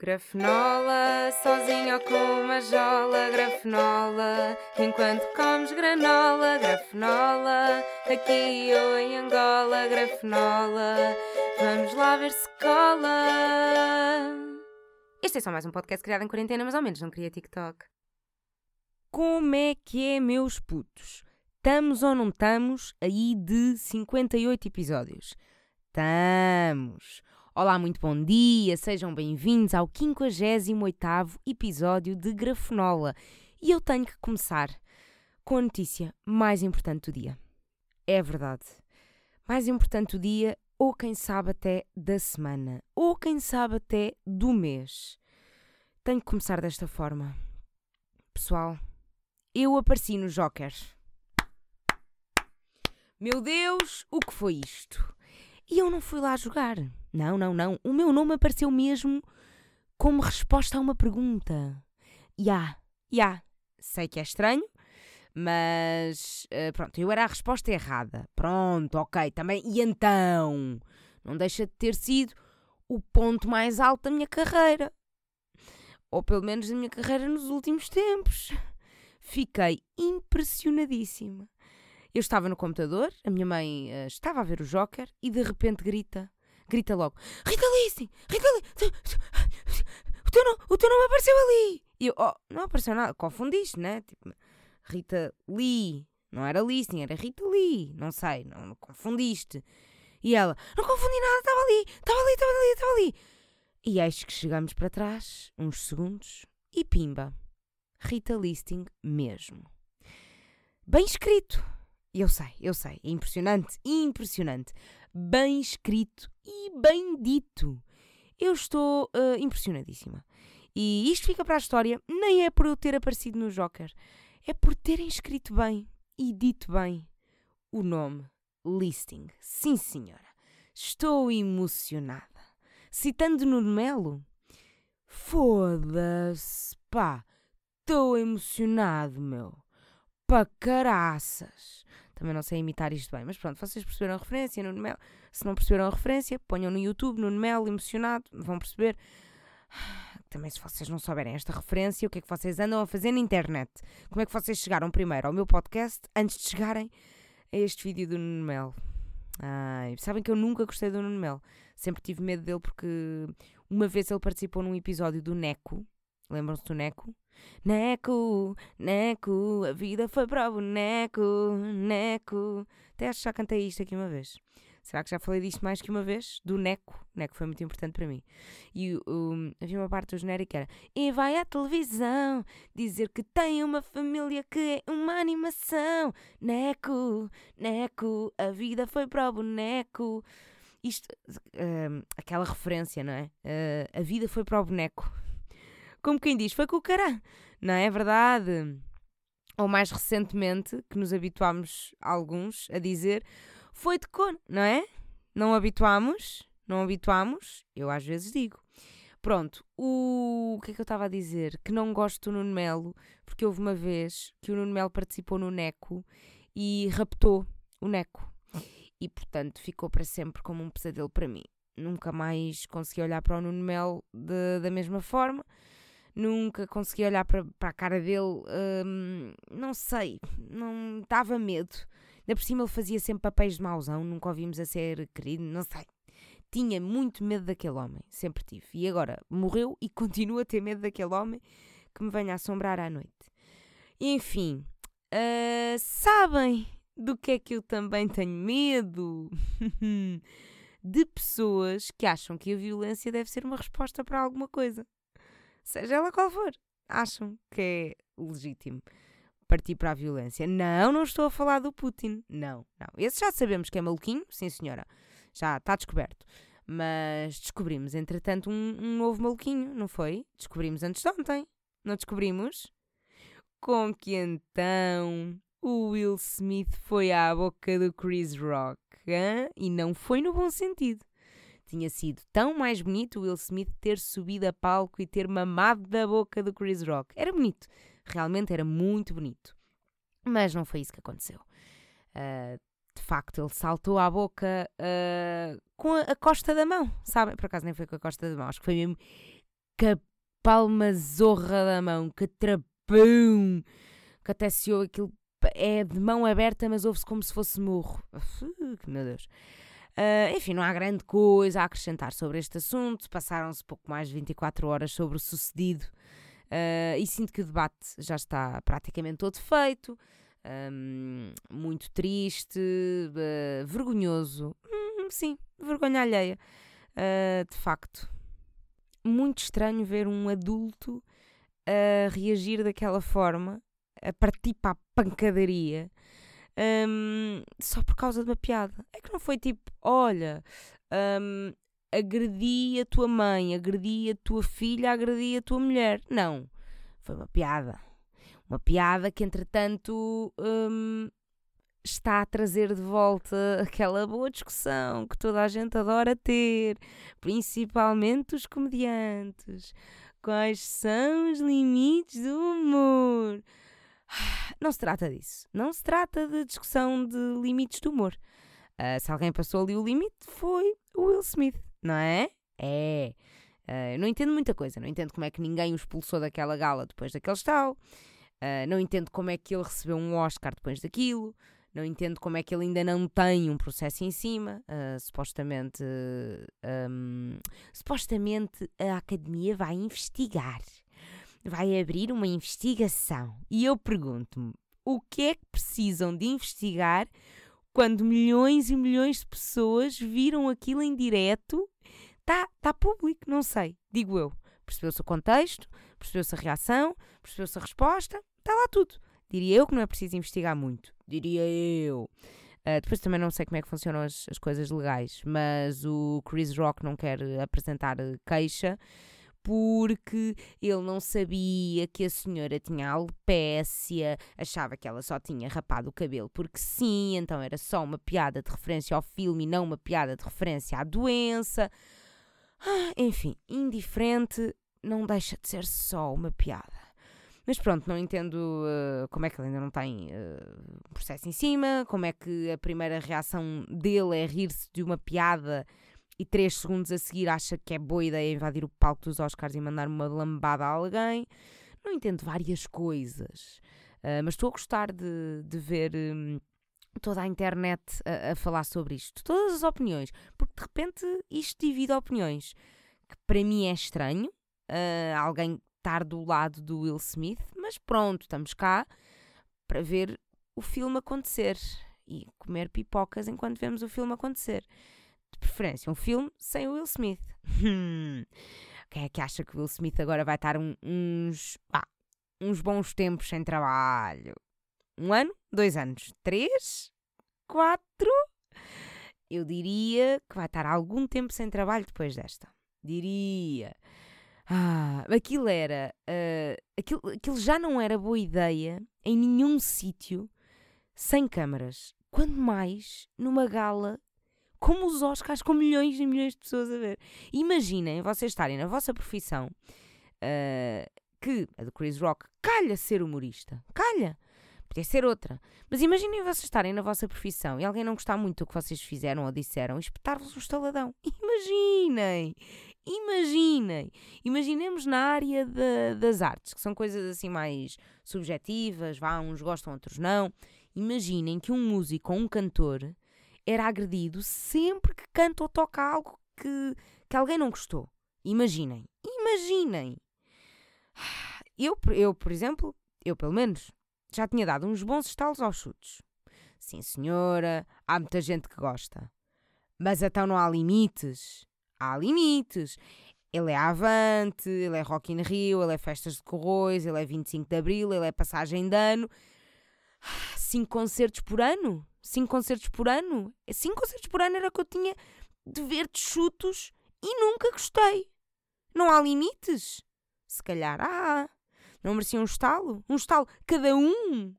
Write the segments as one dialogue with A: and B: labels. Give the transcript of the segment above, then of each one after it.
A: Grafenola, sozinho ou com uma jola, grafenola, enquanto comes granola, grafenola, aqui ou em Angola, grafenola, vamos lá ver se cola. Este é só mais um podcast criado em quarentena, mas ao menos não queria TikTok. Como é que é, meus putos? Estamos ou não estamos aí de 58 episódios? Estamos! Olá, muito bom dia, sejam bem-vindos ao 58 episódio de Grafenola. E eu tenho que começar com a notícia mais importante do dia. É verdade. Mais importante do dia, ou quem sabe até da semana, ou quem sabe até do mês. Tenho que começar desta forma. Pessoal, eu apareci no Joker. Meu Deus, o que foi isto? E eu não fui lá jogar. Não, não, não. O meu nome apareceu mesmo como resposta a uma pergunta. Ya, yeah, ya. Yeah. Sei que é estranho, mas uh, pronto, eu era a resposta errada. Pronto, ok, também. E então? Não deixa de ter sido o ponto mais alto da minha carreira. Ou pelo menos da minha carreira nos últimos tempos. Fiquei impressionadíssima. Eu estava no computador, a minha mãe uh, estava a ver o Joker e de repente grita, grita logo: Rita Lee, Rita Lee, o teu, nome, o teu nome apareceu ali. E eu, oh, não apareceu nada, confundiste, né? Tipo, Rita Lee, não era Listening, era Rita Lee, não sei, não, não confundiste. E ela: Não confundi nada, estava ali, estava ali, estava ali, estava ali. E eis que chegamos para trás, uns segundos, e pimba, Rita Listing mesmo. Bem escrito, eu sei, eu sei. É impressionante, impressionante. Bem escrito e bem dito. Eu estou uh, impressionadíssima. E isto fica para a história, nem é por eu ter aparecido no Joker, é por terem escrito bem e dito bem o nome Listing. Sim, senhora. Estou emocionada. Citando Nuno Melo, foda-se, pá, estou emocionado, meu. Pa caraças. Também não sei imitar isto bem, mas pronto, vocês perceberam a referência, Nuno Melo. Se não perceberam a referência, ponham no YouTube, Nuno Melo, emocionado, vão perceber. Também se vocês não souberem esta referência, o que é que vocês andam a fazer na internet? Como é que vocês chegaram primeiro ao meu podcast antes de chegarem a este vídeo do Nuno Melo? Ai, sabem que eu nunca gostei do Nuno Melo. Sempre tive medo dele porque uma vez ele participou num episódio do Neco. Lembram-se do Neco? Neco, Neco, a vida foi para o boneco, Neco. Até acho que já cantei isto aqui uma vez. Será que já falei disto mais que uma vez? Do Neco. Neco foi muito importante para mim. E um, havia uma parte do genérico que era E vai à televisão dizer que tem uma família que é uma animação. Neco, Neco, a vida foi para o boneco. Isto, uh, aquela referência, não é? Uh, a vida foi para o boneco como quem diz, foi com o cará, não é verdade? Ou mais recentemente, que nos habituámos alguns a dizer, foi de cor, não é? Não habituámos? Não habituámos? Eu às vezes digo. Pronto, o... o que é que eu estava a dizer? Que não gosto do Nuno Melo, porque houve uma vez que o Nuno Melo participou no Neco e raptou o Neco. E portanto ficou para sempre como um pesadelo para mim. Nunca mais consegui olhar para o Nuno Melo da mesma forma nunca consegui olhar para, a cara dele, hum, não sei, não dava medo. Ainda por cima ele fazia sempre papéis de mauzão, nunca ouvimos a ser querido, não sei. Tinha muito medo daquele homem, sempre tive. E agora morreu e continuo a ter medo daquele homem que me venha assombrar à noite. Enfim, uh, sabem do que é que eu também tenho medo? de pessoas que acham que a violência deve ser uma resposta para alguma coisa seja ela qual for, acham que é legítimo partir para a violência. Não, não estou a falar do Putin. Não, não. Esse já sabemos que é maluquinho, sim senhora. Já está descoberto. Mas descobrimos, entretanto, um, um novo maluquinho, não foi? Descobrimos antes de ontem. Não descobrimos? Com que então o Will Smith foi à boca do Chris Rock. Hein? E não foi no bom sentido. Tinha sido tão mais bonito Will Smith ter subido a palco e ter mamado da boca do Chris Rock. Era bonito. Realmente era muito bonito. Mas não foi isso que aconteceu. Uh, de facto, ele saltou à boca uh, com a, a, costa da mão, sabe? Por acaso nem foi com a costa da mão, acho que foi mesmo que palma zorra da mão, que trapão, que até se ouve aquilo, é de mão aberta, mas ouve-se como se fosse morro. Meu Deus. Uh, enfim, não há grande coisa a acrescentar sobre este assunto. Passaram-se pouco mais de 24 horas sobre o sucedido uh, e sinto que o debate já está praticamente todo feito. Um, muito triste, uh, vergonhoso. Hum, sim, vergonha alheia. de facto, muito estranho ver um adulto a reagir daquela forma, a partir para a pancadaria um, só por causa de uma piada. É que não foi tipo, olha, um, agredi a tua mãe, agredi a tua filha, agredi a tua mulher. Não. Foi uma piada. Uma piada que, entretanto, está a trazer de volta aquela boa discussão que toda a gente adora ter, principalmente os comediantes. Quais são os limites do humor? Não se trata disso. Não se trata de discussão de limites do humor. Uh, se alguém passou ali o limite, foi o Will Smith, não é? É. Uh, eu não entendo muita coisa. Não entendo como é que ninguém o expulsou daquela gala depois daquele estalo. Uh, não entendo como é que ele recebeu um Oscar depois daquilo. Não entendo como é que ele ainda não tem um processo em cima. Uh, supostamente, um, supostamente a academia vai investigar vai abrir uma investigação. E eu pergunto-me: o que é que precisam de investigar quando milhões e milhões de pessoas viram aquilo em direto? Está tá público, não sei, digo eu. Percebeu-se o contexto, percebeu-se a reação, percebeu-se a resposta, está lá tudo. Diria eu que não é preciso investigar muito. Diria eu. Uh, depois também não sei como é que funcionam as, as coisas legais, mas o Chris Rock não quer apresentar queixa porque ele não sabia que a senhora tinha alopécia, achava que ela só tinha rapado o cabelo porque sim, então era só uma piada de referência ao filme e não uma piada de referência à doença. Ah, enfim, indiferente não deixa de ser só uma piada. Mas pronto, não entendo uh, como é que ele ainda não tem uh, processo em cima, como é que a primeira reação dele é rir-se de uma piada e três segundos a seguir acha que é boa ideia invadir o palco dos Oscars e mandar uma lambada a alguém. Não entendo várias coisas, uh, mas estou a gostar de, de ver um, toda a internet a, a, falar sobre isto, todas as opiniões, porque de repente isto divide opiniões, que para mim é estranho, uh, alguém estar do lado do Will Smith, mas pronto, estamos cá para ver o filme acontecer. E comer pipocas enquanto vemos o filme acontecer de preferência, um filme sem o Will Smith. Quem é que acha que o Will Smith agora vai estar um, uns, ah, uns bons tempos sem trabalho? Um ano? Dois anos? Três? Quatro? Eu diria que vai estar algum tempo sem trabalho depois desta. Diria. Ah, aquilo era. Uh, aquilo, aquilo já não era boa ideia em nenhum sítio sem câmaras. Quando mais numa gala como os Oscars, com milhões e milhões de pessoas a ver. Imaginem vocês estarem na vossa profissão, uh, que a do Chris Rock calha ser humorista, calha. Podia ser outra. Mas imaginem vocês estarem na vossa profissão e alguém não gostar muito do que vocês fizeram ou disseram e espetar-vos um estaladão. Imaginem! Imaginem! Imaginemos na área de, das artes, que são coisas assim mais subjetivas, vá, uns gostam, outros não. Imaginem que um músico ou um cantor era agredido sempre que canta ou toca algo que, que alguém não gostou. Imaginem, imaginem. Eu, eu, por exemplo, eu pelo menos, já tinha dado uns bons estalos aos chutes. Sim, senhora, há muita gente que gosta. Mas então não há limites? Há limites. Ele é Avante, ele é Rock in Rio, ele é Festas de Corroios, ele é 25 de Abril, ele é Passagem de Ano. Cinco concertos por ano? cinco concertos por ano. Cinco concertos por ano era o que eu tinha de ver de chutos e nunca gostei. Não há limites? Se calhar há. Não mereciam um estalo? Um estalo cada um?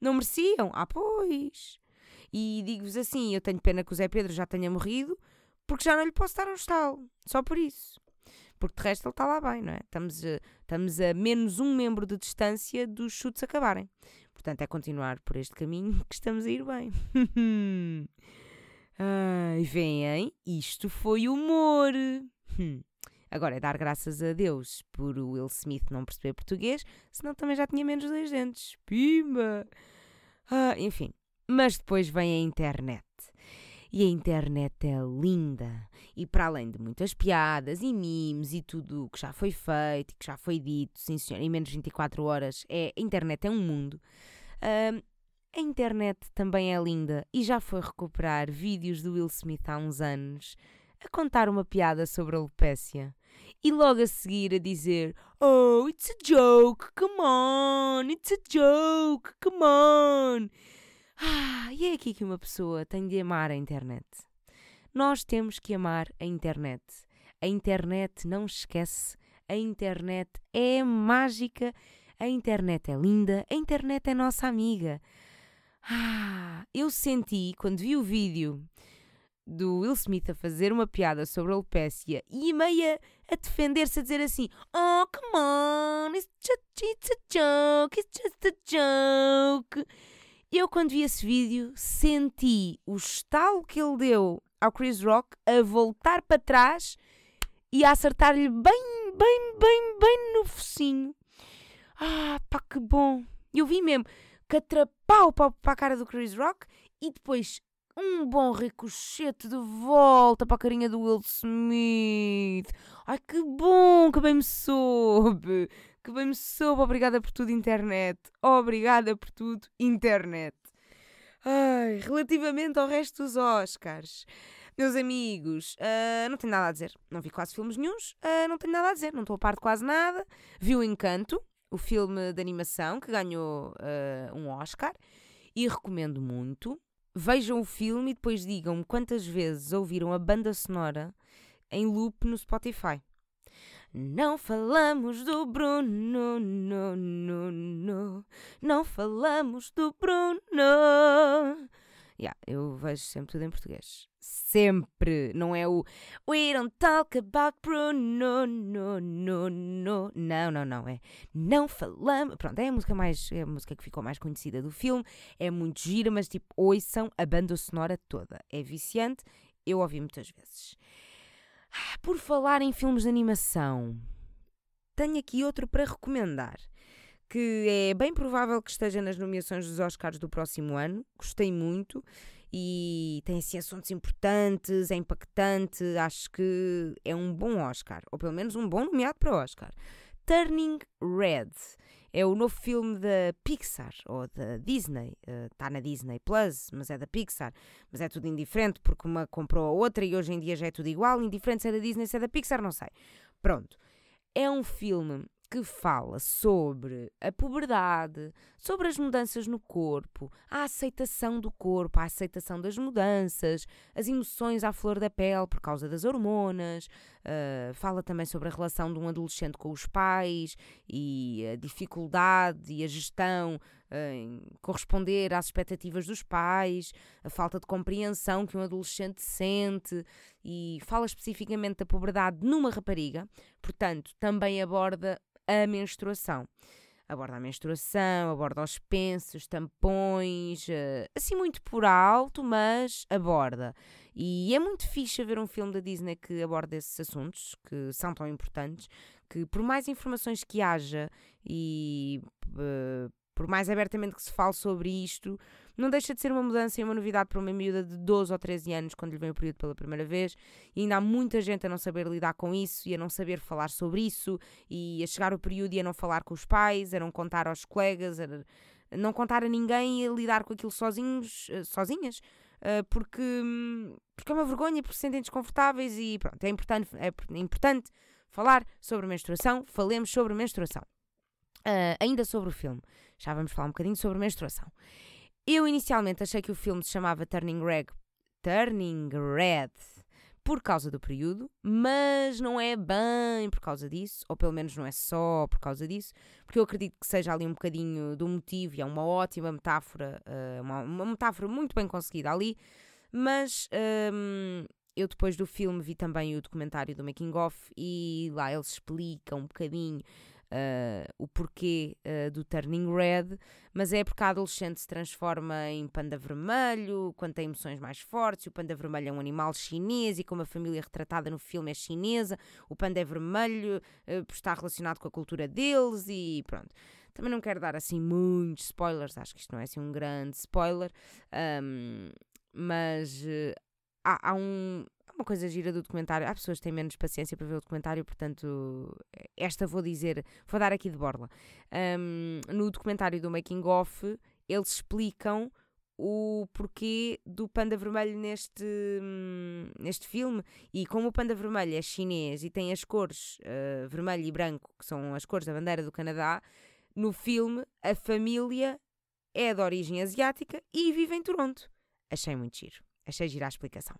A: Não mereciam? Ah, pois. E digo-vos assim: eu tenho pena que o Zé Pedro já tenha morrido, porque já não lhe posso dar um estalo. Só por isso. Porque de resto ele está lá bem, não é? Estamos a, estamos a menos um membro de distância dos chutes acabarem. Portanto, é continuar por este caminho que estamos a ir bem. Ai, vem? Isto foi humor. Hum. Agora é dar graças a Deus por o Will Smith não perceber português, senão também já tinha menos dois dentes. Pima! Ah, enfim. Mas depois vem a internet. E a internet é linda. E para além de muitas piadas e memes e tudo o que já foi feito e que já foi dito, sim senhor, em menos de 24 horas, é, a internet é um mundo. Uh, a internet também é linda e já foi recuperar vídeos do Will Smith há uns anos a contar uma piada sobre a alopécia e logo a seguir a dizer Oh, it's a joke, come on, it's a joke, come on. Ah, e é aqui que uma pessoa tem de amar a internet. Nós temos que amar a internet. A internet não esquece, a internet é mágica, a internet é linda, a internet é nossa amiga. Ah, eu senti quando vi o vídeo do Will Smith a fazer uma piada sobre a alopécia e meia a defender-se a dizer assim: Oh, come on, it's just it's a joke, it's just a joke. Eu, quando vi esse vídeo, senti o estalo que ele deu ao Chris Rock a voltar para trás e a acertar-lhe bem, bem, bem, bem no focinho. Ah, pá, que bom! Eu vi mesmo catrapau para a cara do Chris Rock e depois um bom ricochete de volta para a carinha do Will Smith. Ai, que bom, que bem me soube que bem me soube. Obrigada por tudo, internet. Obrigada por tudo, internet. Ai, relativamente ao resto dos Oscars. Meus amigos, uh, não tenho nada a dizer. Não vi quase filmes nenhums, uh, não tenho nada a dizer. Não estou a par de quase nada. Vi o Encanto, o filme de animação que ganhou uh, um Oscar e recomendo muito. Vejam o filme e depois digam-me quantas vezes ouviram a banda sonora em loop no Spotify. Não falamos do Bruno, no, no, no. não falamos do Bruno. Yeah, eu vejo sempre tudo em português. Sempre. Não é o We don't talk about Bruno. No, no, no. Não, não, não. É Não falamos. Pronto, é a música mais. É a música que ficou mais conhecida do filme. É muito gira, mas tipo, ouçam a banda sonora toda. É viciante. Eu ouvi muitas vezes. Por falar em filmes de animação, tenho aqui outro para recomendar, que é bem provável que esteja nas nomeações dos Oscars do próximo ano. Gostei muito e tem assim assuntos importantes, é impactante, acho que é um bom Oscar, ou pelo menos um bom nomeado para Oscar. Turning Red é o novo filme da Pixar ou da Disney. Está uh, na Disney Plus, mas é da Pixar. Mas é tudo indiferente porque uma comprou a outra e hoje em dia já é tudo igual. Indiferente se é da Disney, se é da Pixar, não sei. Pronto. É um filme que fala sobre a puberdade, sobre as mudanças no corpo, a aceitação do corpo, a aceitação das mudanças, as emoções à flor da pele por causa das hormonas. Uh, fala também sobre a relação de um adolescente com os pais e a dificuldade e a gestão em corresponder às expectativas dos pais, a falta de compreensão que um adolescente sente e fala especificamente da puberdade numa rapariga, portanto, também aborda a menstruação. Aborda a menstruação, aborda os pensos, tampões, eh, assim muito por alto, mas aborda. E é muito fixe ver um filme da Disney que aborda esses assuntos, que são tão importantes, que por mais informações que haja e uh, por mais abertamente que se fale sobre isto, não deixa de ser uma mudança e uma novidade para uma miúda de 12 ou 13 anos quando lhe vem o período pela primeira vez. E ainda há muita gente a não saber lidar com isso e a não saber falar sobre isso e a chegar o período e a não falar com os pais, a não contar aos colegas, a não contar a ninguém e a lidar com aquilo sozinhos, eh, sozinhas. Eh, porque, porque é uma vergonha, porque se sentem desconfortáveis e pronto, é importante, é importante falar sobre menstruação, falemos sobre menstruação. Uh, ainda sobre o filme, já vamos falar um bocadinho sobre menstruação. Eu inicialmente achei que o filme se chamava Turning Red, Turning Red por causa do período, mas não é bem por causa disso, ou pelo menos não é só por causa disso, porque eu acredito que seja ali um bocadinho do motivo e é uma ótima metáfora, uh, uma, uma, metáfora muito bem conseguida ali, mas um, eu depois do filme vi também o documentário do Making Off e lá eles explicam um bocadinho uh, o porquê uh, do turning red, mas é porque a adolescente se transforma em panda vermelho quando tem emoções mais fortes. O panda vermelho é um animal chinês e, como a família retratada no filme é chinesa, o panda é vermelho uh, por estar relacionado com a cultura deles e pronto. Também não quero dar assim muitos spoilers, acho que isto não é assim um grande spoiler, um, mas há, há um, uma coisa gira do documentário. Há pessoas que têm menos paciência para ver o documentário, portanto, esta vou dizer, vou dar aqui de borla. Um, no documentário do Making Off, eles explicam o porquê do panda vermelho neste, hum, neste filme. E como o panda vermelho é chinês e tem as cores uh, vermelho e branco, que são as cores da bandeira do Canadá, no filme a família é de origem asiática e vive em Toronto. Achei muito giro. Achei gira a explicação.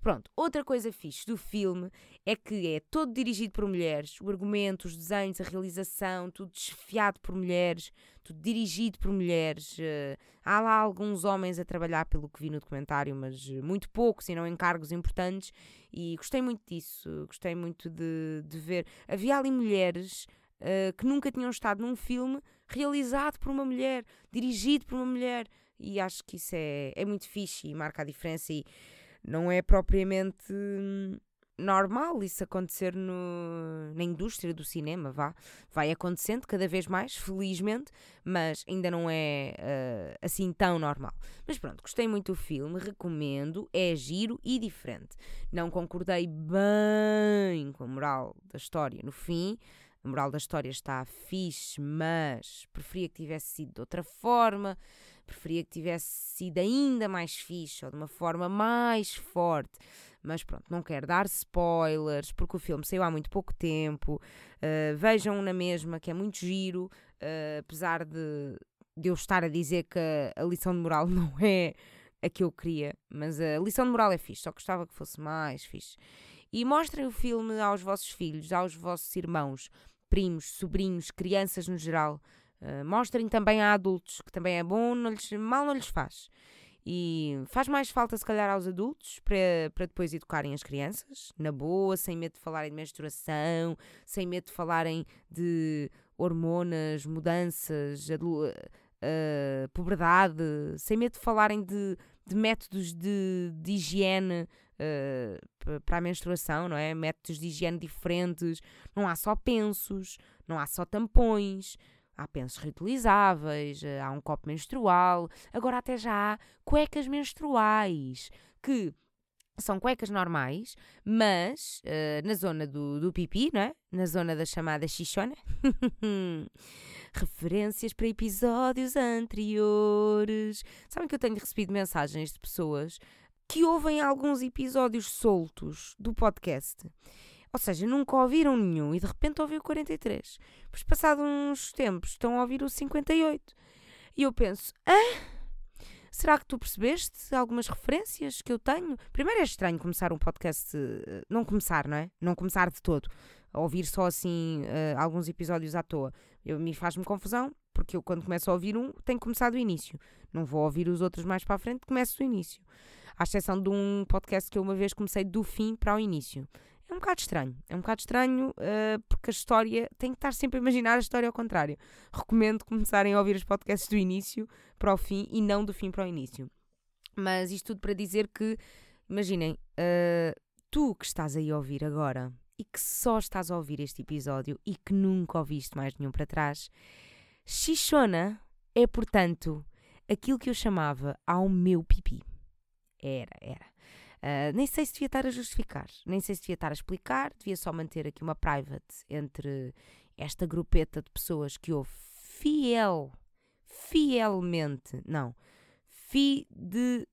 A: Pronto, outra coisa fixe do filme é que é todo dirigido por mulheres, o argumento, os desenhos, a realização, tudo desfiado por mulheres, tudo dirigido por mulheres. Uh, há lá alguns homens a trabalhar, pelo que vi no documentário, mas muito poucos e não em cargos importantes. E gostei muito disso, gostei muito de, de ver. Havia ali mulheres uh, que nunca tinham estado num filme realizado por uma mulher, dirigido por uma mulher. E acho que isso é, é muito fixe e marca a diferença. E não é propriamente normal isso acontecer no, na indústria do cinema, vá. Vai acontecendo cada vez mais, felizmente, mas ainda não é uh, assim tão normal. Mas pronto, gostei muito do filme, recomendo, é giro e diferente. Não concordei bem com a moral da história no fim. A moral da história está fixe, mas preferia que tivesse sido de outra forma preferia que tivesse sido ainda mais fixe ou de uma forma mais forte. Mas pronto, não quero dar spoilers porque o filme saiu há muito pouco tempo. Uh, vejam na mesma, que é muito giro, uh, apesar de, de eu estar a dizer que a, a lição de moral não é a que eu queria, mas a lição de moral é fixe, só gostava que fosse mais fixe. E mostrem o filme aos vossos filhos, aos vossos irmãos, primos, sobrinhos, crianças no geral. Uh, mostrem também a adultos, que também é bom, não lhes, mal não lhes faz. E faz mais falta, se calhar, aos adultos para, para depois educarem as crianças, na boa, sem medo de falarem de menstruação, sem medo de falarem de hormonas, mudanças, uh, puberdade, sem medo de falarem de, de métodos de, de higiene uh, para a menstruação, não é? Métodos de higiene diferentes. Não há só pensos, não há só tampões. Há pensos reutilizáveis, eh, há um copo menstrual, agora até já há cuecas menstruais, que são cuecas normais, mas uh, na zona do, do pipi, não é? Na zona da chamada xixona. Referências para episódios anteriores. Sabem que eu tenho recebido mensagens de pessoas que ouvem alguns episódios soltos do podcast ou seja, nunca ouviram nenhum e de repente ouviu o 43. Pois, passado uns tempos, estão a ouvir o 58. E eu penso, ah, será que tu percebeste algumas referências que eu tenho? Primeiro é estranho começar um podcast, eh, não começar, não é? Não começar de todo. Ouvir só assim uh, alguns episódios à toa. Eu, me faz-me confusão, porque eu quando começo a ouvir um, tenho que começar do início. Não vou ouvir os outros mais para a frente, começo do início. À exceção de um podcast que eu uma vez comecei do fim para o início. É um bocado estranho. É um bocado estranho uh, porque a história tem que estar sempre a imaginar a história ao contrário. Recomendo começarem a ouvir os podcasts do início para o fim e não do fim para o início. Mas isto tudo para dizer que, imaginem, uh, tu que estás aí a ouvir agora e que só estás a ouvir este episódio e que nunca ouviste mais nenhum para trás, Xixona é, portanto, aquilo que eu chamava ao meu pipi. Era, era. Uh, nem sei se devia estar a justificar, nem sei se devia estar a explicar, devia só manter aqui uma private entre esta grupeta de pessoas que ouve fiel, fielmente, não, fi de,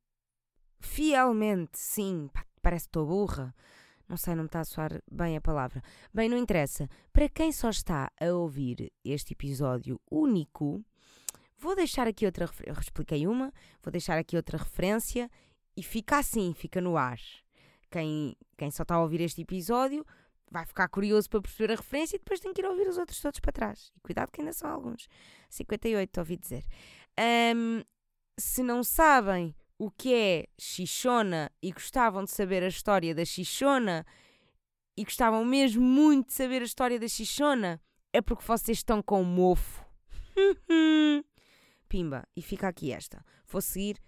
A: fielmente, sim, parece que estou burra, não sei, não me está a soar bem a palavra. Bem, não interessa. Para quem só está a ouvir este episódio único, vou deixar aqui outra. Eu expliquei uma, vou deixar aqui outra referência e fica assim, fica no ar. Quem, quem só está a ouvir este episódio vai ficar curioso para perceber a referência e depois tem que ir ouvir os outros todos para trás. E cuidado que ainda são alguns. 58, ouvi dizer. Um, se não sabem o que é Xixona e gostavam de saber a história da Xixona e gostavam mesmo muito de saber a história da Xixona, é porque vocês estão com mofo. Pimba, e fica aqui esta. Vou seguir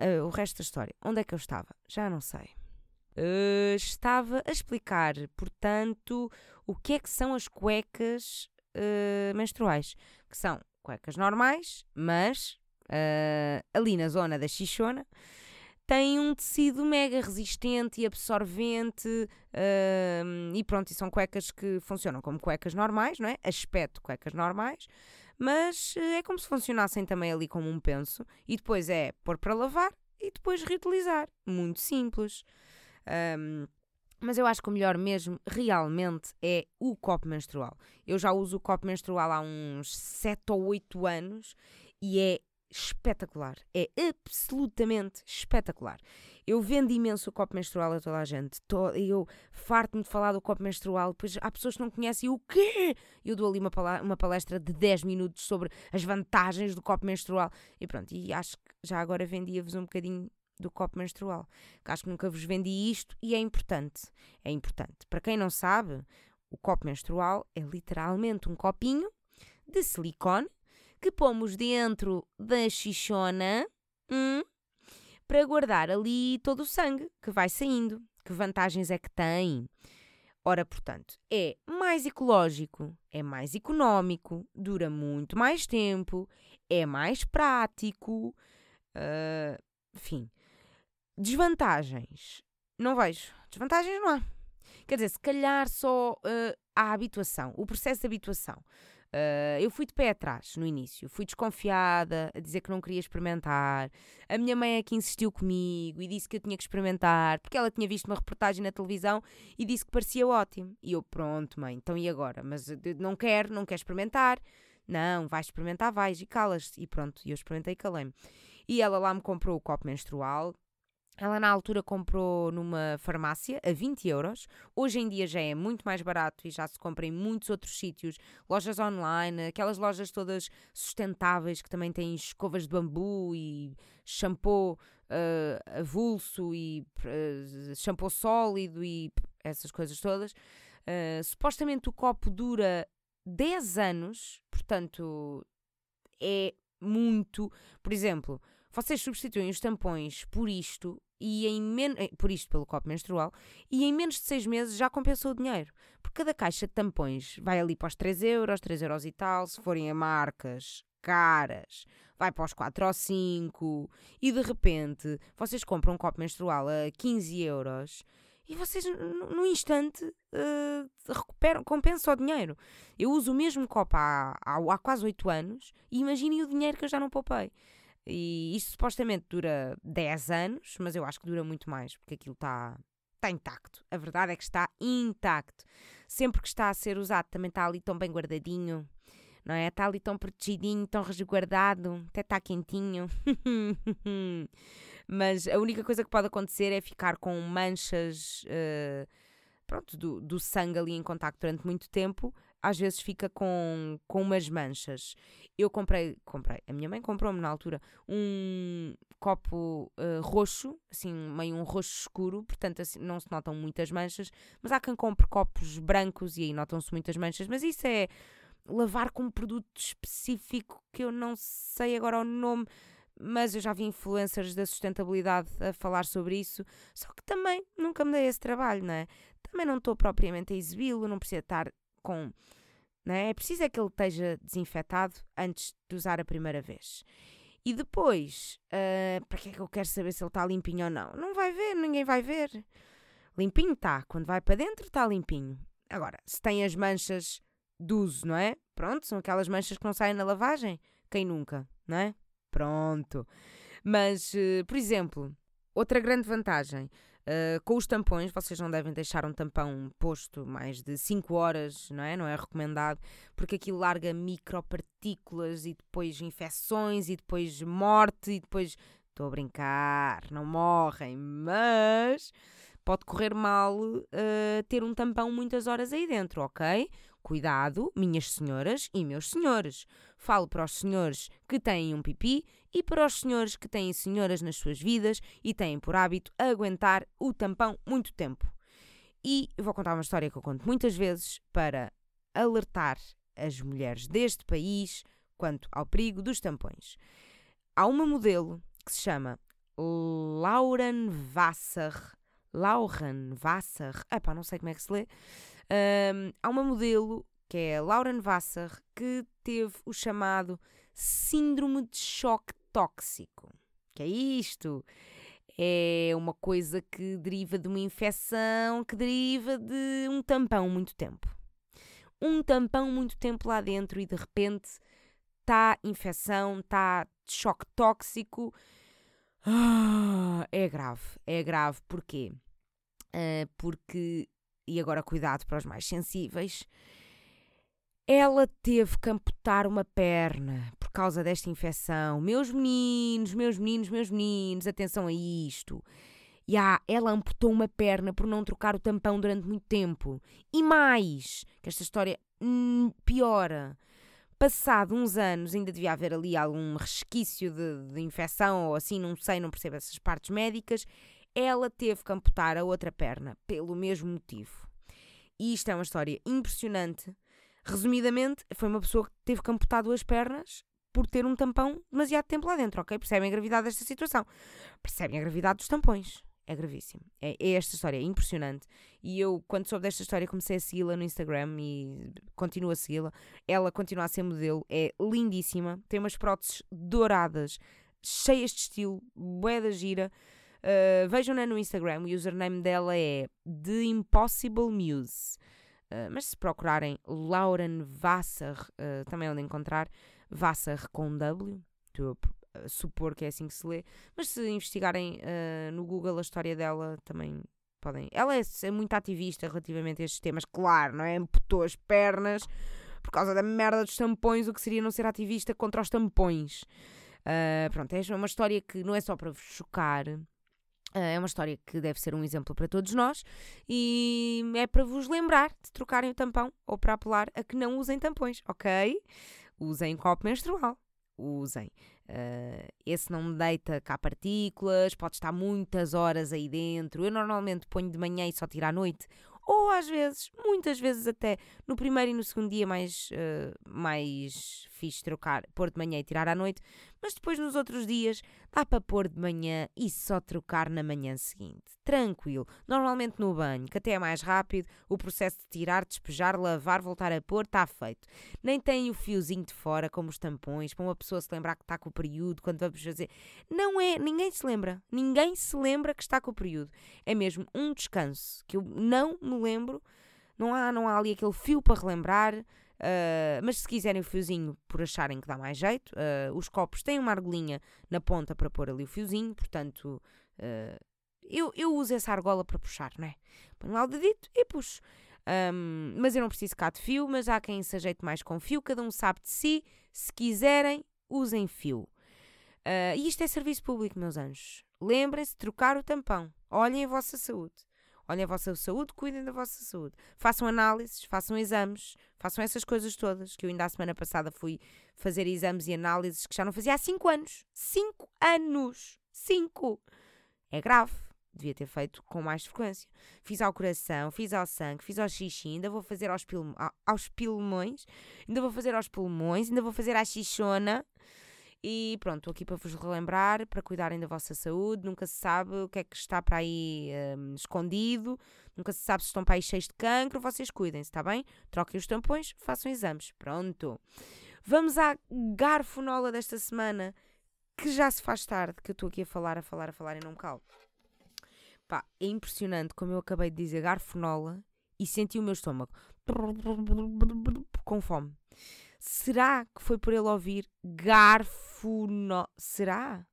A: uh, o resto da história. Onde é que eu estava? Já não sei. Uh, estava a explicar, portanto, o que é que são as cuecas uh, menstruais. Que são cuecas normais, mas ali na zona da xixona tem um tecido mega resistente e absorvente uh, e pronto, e são cuecas que funcionam como cuecas normais, não é? Aspecto cuecas normais, mas é como se funcionassem também ali como um penso e depois é pôr para lavar e depois reutilizar. Muito simples. Um, mas eu acho que o melhor mesmo, realmente, é o copo menstrual. Eu já uso o copo menstrual há uns 7 ou 8 anos e é espetacular. É absolutamente espetacular. Eu vendo imenso o copo menstrual a toda a gente. Eu farto-me de falar do copo menstrual, depois há pessoas que não conhecem o quê? Eu dou ali uma, uma palestra de 10 minutos sobre as vantagens do copo menstrual. E pronto, e acho que já agora vendia-vos um bocadinho do copo menstrual. Acho que nunca vos vendi isto e é importante. É importante. Para quem não sabe, o copo menstrual é literalmente um copinho de silicone que pomos dentro da xixona hum, para guardar ali todo o sangue que vai saindo. Que vantagens é que tem? Ora, portanto, é mais ecológico, é mais económico, dura muito mais tempo, é mais prático. Uh, enfim, desvantagens. Não vejo. Desvantagens não há. Quer dizer, se calhar só uh, a habituação, o processo de habituação. Uh, eu fui de pé atrás no início, fui desconfiada, a dizer que não queria experimentar. A minha mãe é que insistiu comigo e disse que eu tinha que experimentar, porque ela tinha visto uma reportagem na televisão e disse que parecia ótimo. E eu, pronto, mãe, então e agora? Mas não quero, não quero experimentar. Não, vais experimentar, vais e calas-te. E pronto, eu experimentei e calei-me. E ela lá me comprou o copo menstrual, ela na altura comprou numa farmácia a 20 euros. Hoje em dia já é muito mais barato e já se compra em muitos outros sítios, lojas online, aquelas lojas todas sustentáveis que também têm escovas de bambu e shampoo uh, avulso e uh, shampoo sólido e essas coisas todas. Uh, supostamente o copo dura 10 anos, portanto é muito. Por exemplo, vocês substituem os tampões por isto e em eh, por isto pelo copo menstrual e em menos de 6 meses já compensou o dinheiro. Porque cada caixa de tampões vai ali para os 3 euros, 3 euros e tal, se forem a marcas caras, vai para os 4 ou 5 e de repente vocês compram um copo menstrual a 15 euros e vocês no instante uh, recuperam, compensam o dinheiro. Eu uso o mesmo copo há, há, há quase 8 anos e imaginem o dinheiro que eu já não poupei. E isto supostamente dura 10 anos, mas eu acho que dura muito mais, porque aquilo está tá intacto. A verdade é que está intacto. Sempre que está a ser usado também está ali tão bem guardadinho, não é? Está ali tão protegidinho, tão resguardado, até está quentinho. mas a única coisa que pode acontecer é ficar com manchas. Uh, pronto, do, do sangue ali em contacto durante muito tempo, às vezes fica com, com umas manchas. Eu comprei, comprei, a minha mãe comprou-me na altura um copo uh, roxo, assim, meio um roxo escuro, portanto assim, não se notam muitas manchas, mas há quem compre copos brancos e aí notam-se muitas manchas, mas isso é lavar com um produto específico que eu não sei agora o nome, mas eu já vi influencers da sustentabilidade a falar sobre isso, só que também nunca me dei esse trabalho, não é? Também não estou propriamente a exibi-lo, não precisa estar com. Não é? é preciso é que ele esteja desinfetado antes de usar a primeira vez. E depois, uh, para que é que eu quero saber se ele está limpinho ou não? Não vai ver, ninguém vai ver. Limpinho está. Quando vai para dentro, está limpinho. Agora, se tem as manchas de uso, não é? Pronto, são aquelas manchas que não saem na lavagem. Quem nunca, não é? Pronto. Mas, uh, por exemplo, outra grande vantagem. Uh, com os tampões, vocês não devem deixar um tampão posto mais de 5 horas, não é? Não é recomendado, porque aquilo larga micropartículas e depois infecções e depois morte e depois. Estou a brincar, não morrem, mas pode correr mal uh, ter um tampão muitas horas aí dentro, ok? Cuidado, minhas senhoras e meus senhores. Falo para os senhores que têm um pipi e para os senhores que têm senhoras nas suas vidas e têm por hábito aguentar o tampão muito tempo. E vou contar uma história que eu conto muitas vezes para alertar as mulheres deste país quanto ao perigo dos tampões. Há uma modelo que se chama Lauren Vassar. Lauren Vassar. Epá, não sei como é que se lê. Um, há uma modelo que é Lauren Vassar que teve o chamado Síndrome de Choque Tóxico. Que é isto? É uma coisa que deriva de uma infecção que deriva de um tampão muito tempo. Um tampão muito tempo lá dentro e de repente está infecção, está choque tóxico. Ah, é grave, é grave. Porquê? Uh, porque, e agora cuidado para os mais sensíveis, ela teve que amputar uma perna por causa desta infecção. Meus meninos, meus meninos, meus meninos, atenção a isto. E ah, ela amputou uma perna por não trocar o tampão durante muito tempo. E mais, que esta história hum, piora passado uns anos ainda devia haver ali algum resquício de, de infecção ou assim, não sei, não percebo essas partes médicas, ela teve que amputar a outra perna pelo mesmo motivo. E isto é uma história impressionante. Resumidamente, foi uma pessoa que teve que amputar duas pernas por ter um tampão demasiado tempo lá dentro, ok? Percebem a gravidade desta situação? Percebem a gravidade dos tampões é gravíssimo. É, é, esta história, é impressionante. E eu, quando soube desta história, comecei a segui-la no Instagram e continuo a segui-la. Ela continua a ser modelo, é lindíssima, tem umas próteses douradas, cheias de estilo, bué da gira. Uh, Vejam-na no Instagram, o username dela é The Impossible Muse. Uh, mas se procurarem Lauren Vassar, uh, também onde encontrar, Vassar com W, estou supor que é assim que se lê, mas se investigarem no Google a história dela também podem. Ela é, é, muito ativista relativamente a estes temas, claro, não é? Amputou as pernas por causa da merda dos tampões, o que seria não ser ativista contra os tampões. Uh, pronto, é uma história que não é só para vos chocar. Uh, é uma história que deve ser um exemplo para todos nós e é para vos lembrar de trocarem o tampão ou para apelar a que não usem tampões, ok? Usem copo menstrual usem. Uh, esse não deita cá partículas, pode estar muitas horas aí dentro. Eu normalmente ponho de manhã e só tiro à noite, ou às vezes, muitas vezes até, no primeiro e no segundo dia mais, uh, mais fixe trocar, pôr de manhã e tirar à noite, mas depois nos outros dias dá para pôr de manhã e só trocar na manhã seguinte. Tranquilo, normalmente no banho, que até é mais rápido, o processo de tirar, despejar, lavar, voltar a pôr, está feito. Nem tem o fiozinho de fora, como os tampões, para uma pessoa se lembrar que está com o período, quando vamos fazer. Não é, ninguém se lembra, ninguém se lembra que está com o período. É mesmo um descanso, que eu não me lembro, não há, não há ali aquele fio para relembrar. Uh, mas se quiserem o fiozinho por acharem que dá mais jeito, uh, os copos têm uma argolinha na ponta para pôr ali o fiozinho, portanto uh, eu, eu uso essa argola para puxar, não é? Põe lá o dedito e puxo. Um, mas eu não preciso cá de fio, mas há quem se ajeite mais com fio, cada um sabe de si. Se quiserem, usem fio. e isto é serviço público, meus anjos. Lembrem-se de trocar o tampão. Olhem a vossa saúde. Olhem a vossa saúde, cuidem da vossa saúde. Façam análises, façam exames, façam essas coisas todas. Que eu ainda a semana passada fui fazer exames e análises que já não fazia há 5 anos. 5 anos! 5! É grave. Devia ter feito com mais frequência. Fiz ao coração, fiz ao sangue, fiz ao xixi, ainda vou fazer aos, aos pulmões, ainda vou fazer aos pulmões, ainda vou fazer à xixona. E pronto, estou aqui para vos relembrar, para cuidarem da vossa saúde. Nunca se sabe o que é que está para aí um, escondido, nunca se sabe se estão para aí cheios de cancro. Vocês cuidem-se, está bem? Troquem os tampões, façam exames. Pronto. Vamos à garfonola desta semana, que já se faz tarde, que eu estou aqui a falar, a falar, a falar e não me calo. Pá, é impressionante como eu acabei de dizer garfonola e senti o meu estômago com fome. Será que foi por ele ouvir garfo no... Será?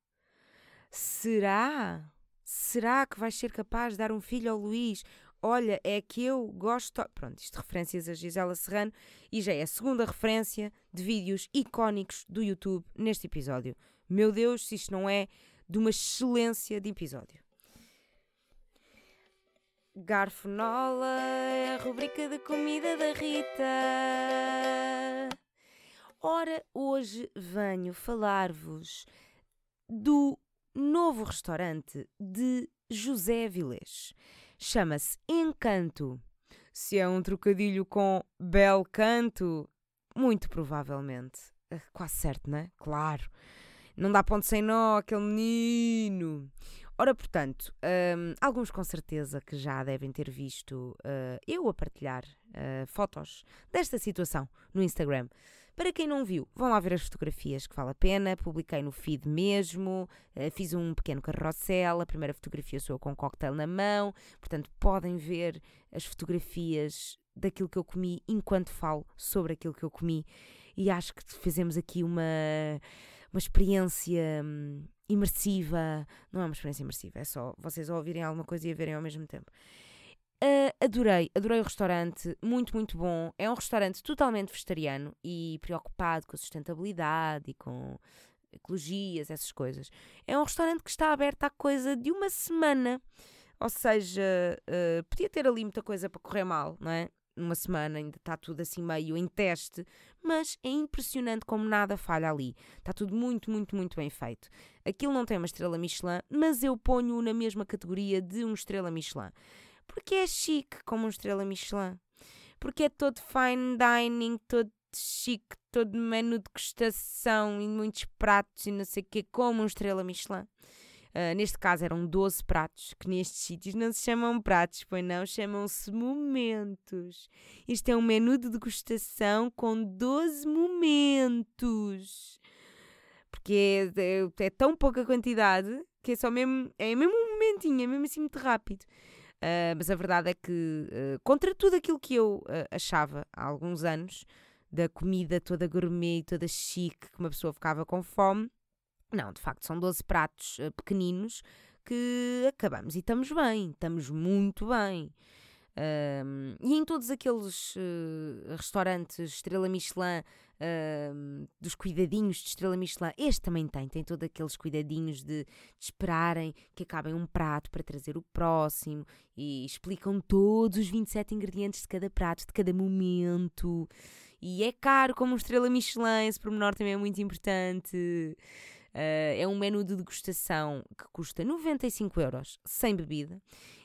A: Será? Será que vais ser capaz de dar um filho ao Luís? Olha, é que eu gosto. Pronto, isto referências a Gisela Serrano e já é a segunda referência de vídeos icónicos do YouTube neste episódio. Meu Deus, se isto não é de uma excelência de episódio. Garfonola é a rubrica de comida da Rita. Ora, hoje venho falar-vos do novo restaurante de José Vilés. Chama-se Encanto. Se é um trocadilho com bel canto, Muito provavelmente. Uh, quase certo, não é? Claro. Não dá ponto sem nó, aquele menino. Ora, portanto, um, alguns com certeza que já devem ter visto uh, eu a partilhar uh, fotos desta situação no Instagram. Para quem não viu, vão lá ver as fotografias que vale a pena. Publiquei no feed mesmo, uh, fiz um pequeno carrossel. A primeira fotografia sou eu com um cocktail na mão, portanto, podem ver as fotografias daquilo que eu comi enquanto falo sobre aquilo que eu comi. E acho que fizemos aqui uma, uma experiência. Hum, imersiva. Não é uma experiência imersiva, é só vocês ouvirem alguma coisa e a verem ao mesmo tempo. Uh, adorei, adorei o restaurante, muito, muito bom. É um restaurante totalmente vegetariano e preocupado com a sustentabilidade e com ecologias, essas coisas. É um restaurante que está aberto há coisa de uma semana. Ou seja, uh, podia ter ali muita coisa para correr mal, não é? numa semana, ainda está tudo assim meio em teste, mas é impressionante como nada falha ali. Está tudo muito, muito, muito bem feito. Aquilo não tem uma estrela Michelin, mas eu ponho na mesma categoria de uma estrela Michelin. Porque é chique como uma estrela Michelin. Porque é todo fine dining, todo chique, todo menu de degustação e muitos pratos e não sei o quê, como uma estrela Michelin. Uh, neste caso eram 12 pratos, que nestes sítios não se chamam pratos, pois não, chamam-se momentos. Isto é um menu de degustação com 12 momentos. Porque é, é, é tão pouca quantidade que é só mesmo, é mesmo um momentinho, é mesmo assim muito rápido. Uh, mas a verdade é que, uh, contra tudo aquilo que eu achava há alguns anos, da comida toda gourmet, toda chique, que uma pessoa ficava com fome, não, de facto, são 12 pratos uh, pequeninos que acabamos e estamos bem, estamos muito bem. E em todos aqueles uh, restaurantes Estrela Michelin, uh, dos cuidadinhos de Estrela Michelin, este também tem, tem todos aqueles cuidadinhos de, de esperarem que acabem um prato para trazer o próximo e explicam todos os 27 ingredientes de cada prato, de cada momento. E é caro como Estrela Michelin, esse pormenor também é muito importante. Uh, é um menu de degustação que custa 95 euros, sem bebida.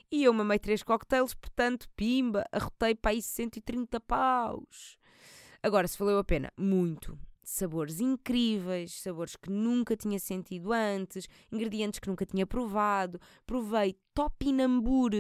A: E eu mamei três cocktails, portanto, pimba, arrotei para aí 130 paus. Agora, se valeu a pena, muito. Sabores incríveis, sabores que nunca tinha sentido antes, ingredientes que nunca tinha provado. Provei topinambur.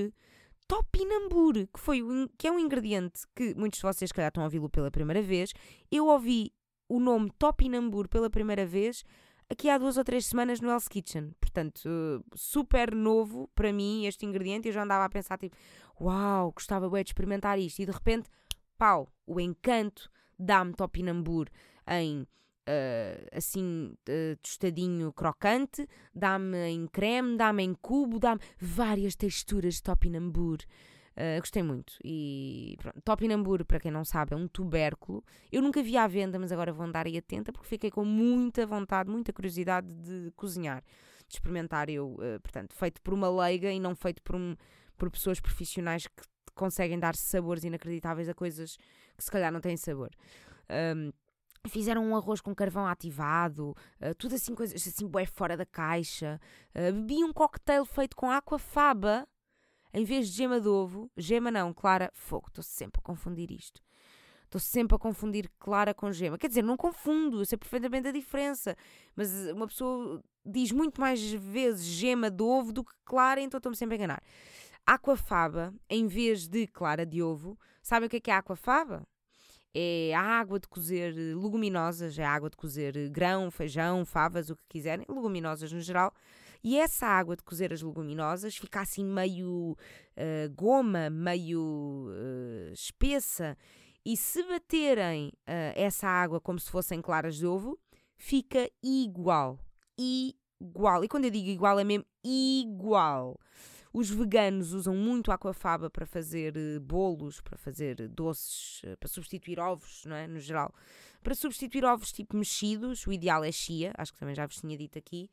A: Topinambur, que, foi que é um ingrediente que muitos de vocês, calhar, estão a ouvi-lo pela primeira vez. Eu ouvi o nome topinambur pela primeira vez aqui há duas ou três semanas no Hell's Kitchen. Portanto, super novo para mim este ingrediente. Eu já andava a pensar, tipo, uau, gostava bem de experimentar isto. E de repente, pau, o encanto dá-me topinambur em uh, assim, uh, tostadinho crocante, dá-me em creme, dá-me em cubo, dá-me várias texturas de topinambur. Uh, gostei muito. E pronto, topinambur, para quem não sabe, é um tubérculo. Eu nunca vi à venda, mas agora vou andar aí atenta porque fiquei com muita vontade, muita curiosidade de cozinhar, de experimentar eu, uh, portanto, feito por uma leiga e não feito por, um, por pessoas profissionais que conseguem dar sabores inacreditáveis a coisas que se calhar não têm sabor. Um, Fizeram um arroz com carvão ativado, uh, tudo assim, coisas assim, bué fora da caixa. Uh, bebi um cocktail feito com aquafaba, em vez de gema de ovo, gema não, clara, fogo. Estou sempre a confundir isto. Estou sempre a confundir clara com gema. Quer dizer, não confundo, eu sei perfeitamente a diferença. Mas uma pessoa diz muito mais vezes gema de ovo do que clara, então estou-me sempre a enganar. Aquafaba, em vez de clara de ovo, sabem o que é, que é aquafaba? É a água de cozer leguminosas, é a água de cozer grão, feijão, favas, o que quiserem, leguminosas no geral e essa água de cozer as leguminosas fica assim meio uh, goma, meio uh, espessa, e se baterem uh, essa água como se fossem claras de ovo, fica igual. Igual. E quando eu digo igual, é mesmo igual. Os veganos usam muito aquafaba para fazer bolos, para fazer doces, para substituir ovos, não é? No geral. Para substituir ovos tipo mexidos, o ideal é chia, acho que também já vos tinha dito aqui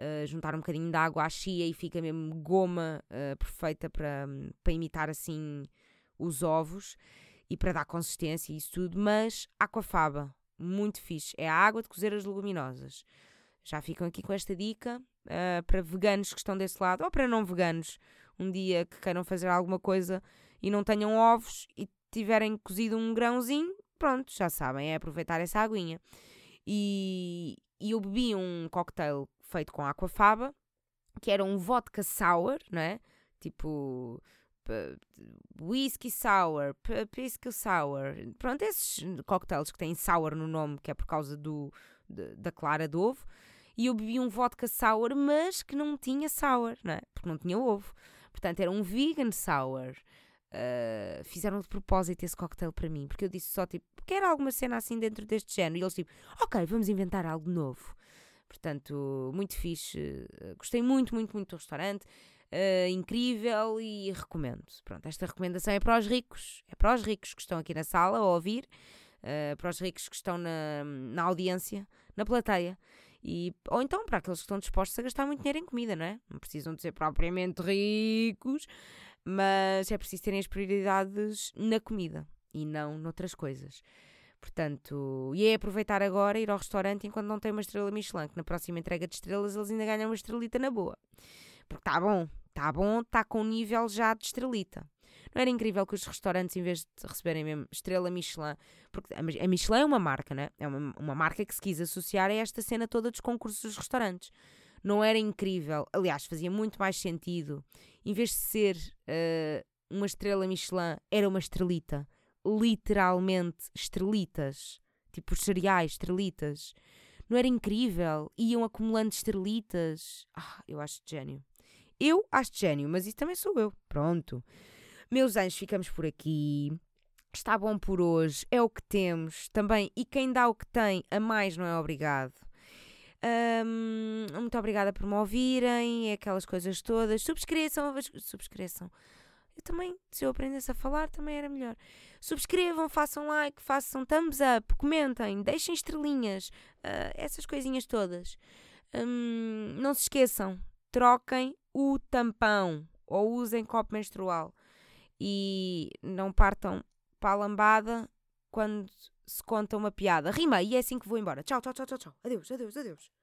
A: uh, juntar um bocadinho de água à chia e fica mesmo goma uh, perfeita para, para imitar assim os ovos e para dar consistência e isso tudo, mas aquafaba, muito fixe, é a água de cozer as leguminosas. Já ficam aqui com esta dica uh, para veganos que estão desse lado ou para não veganos, um dia que queiram fazer alguma coisa e não tenham ovos e tiverem cozido um grãozinho, pronto, já sabem, é aproveitar essa aguinha. E, e eu bebi um cocktail feito com aquafaba, que era um vodka sour, não é? Tipo whisky sour, pisco sour, pronto, esses cocktails que têm sour no nome, que é por causa do, de, da clara do ovo. E eu bebi um vodka sour, mas que não tinha sour, não é? Porque não tinha ovo. Portanto, era um vegan sour. Uh, fizeram de propósito esse cocktail para mim, porque eu disse só tipo, quer alguma cena assim dentro deste género? E eles tipo, ok, vamos inventar algo novo. Portanto, muito fixe. Gostei muito, muito, muito do restaurante. Uh, incrível e recomendo. Pronto, esta recomendação é para os ricos. É para os ricos que estão aqui na sala a ouvir, uh, para os ricos que estão na, na audiência, na plateia. E, ou então para aqueles que estão dispostos a gastar muito dinheiro em comida, não é? Não precisam de ser propriamente ricos, mas é preciso terem as prioridades na comida e não noutras coisas. Portanto, e é aproveitar agora ir ao restaurante enquanto não tem uma estrela Michelin, que na próxima entrega de estrelas eles ainda ganham uma estrelita na boa. Porque está bom, está bom, está com nível já de estrelita. Não era incrível que os restaurantes, em vez de receberem mesmo estrela Michelin, porque a Michelin é uma marca, né? É uma, uma marca que se quis associar a esta cena toda dos concursos dos restaurantes. Não era incrível, aliás, fazia muito mais sentido, em vez de ser uh, uma estrela Michelin, era uma estrelita. Literalmente estrelitas. Tipo os cereais, estrelitas. Não era incrível? Iam acumulando estrelitas. Ah, eu acho de gênio. Eu acho de gênio, mas isso também sou eu. Pronto. Meus anjos, ficamos por aqui. Está bom por hoje, é o que temos também. E quem dá o que tem, a mais não é obrigado. Um, muito obrigada por me ouvirem, aquelas coisas todas. Subscrevam, subscrevam. Eu também, se eu aprendesse a falar, também era melhor. Subscrevam, façam like, façam thumbs up, comentem, deixem estrelinhas, uh, essas coisinhas todas. Um, não se esqueçam, troquem o tampão ou usem copo menstrual e não partam para a lambada quando se conta uma piada. Rima, e é assim que vou embora. Tchau, tchau, tchau, tchau, tchau. Adeus, adeus, adeus.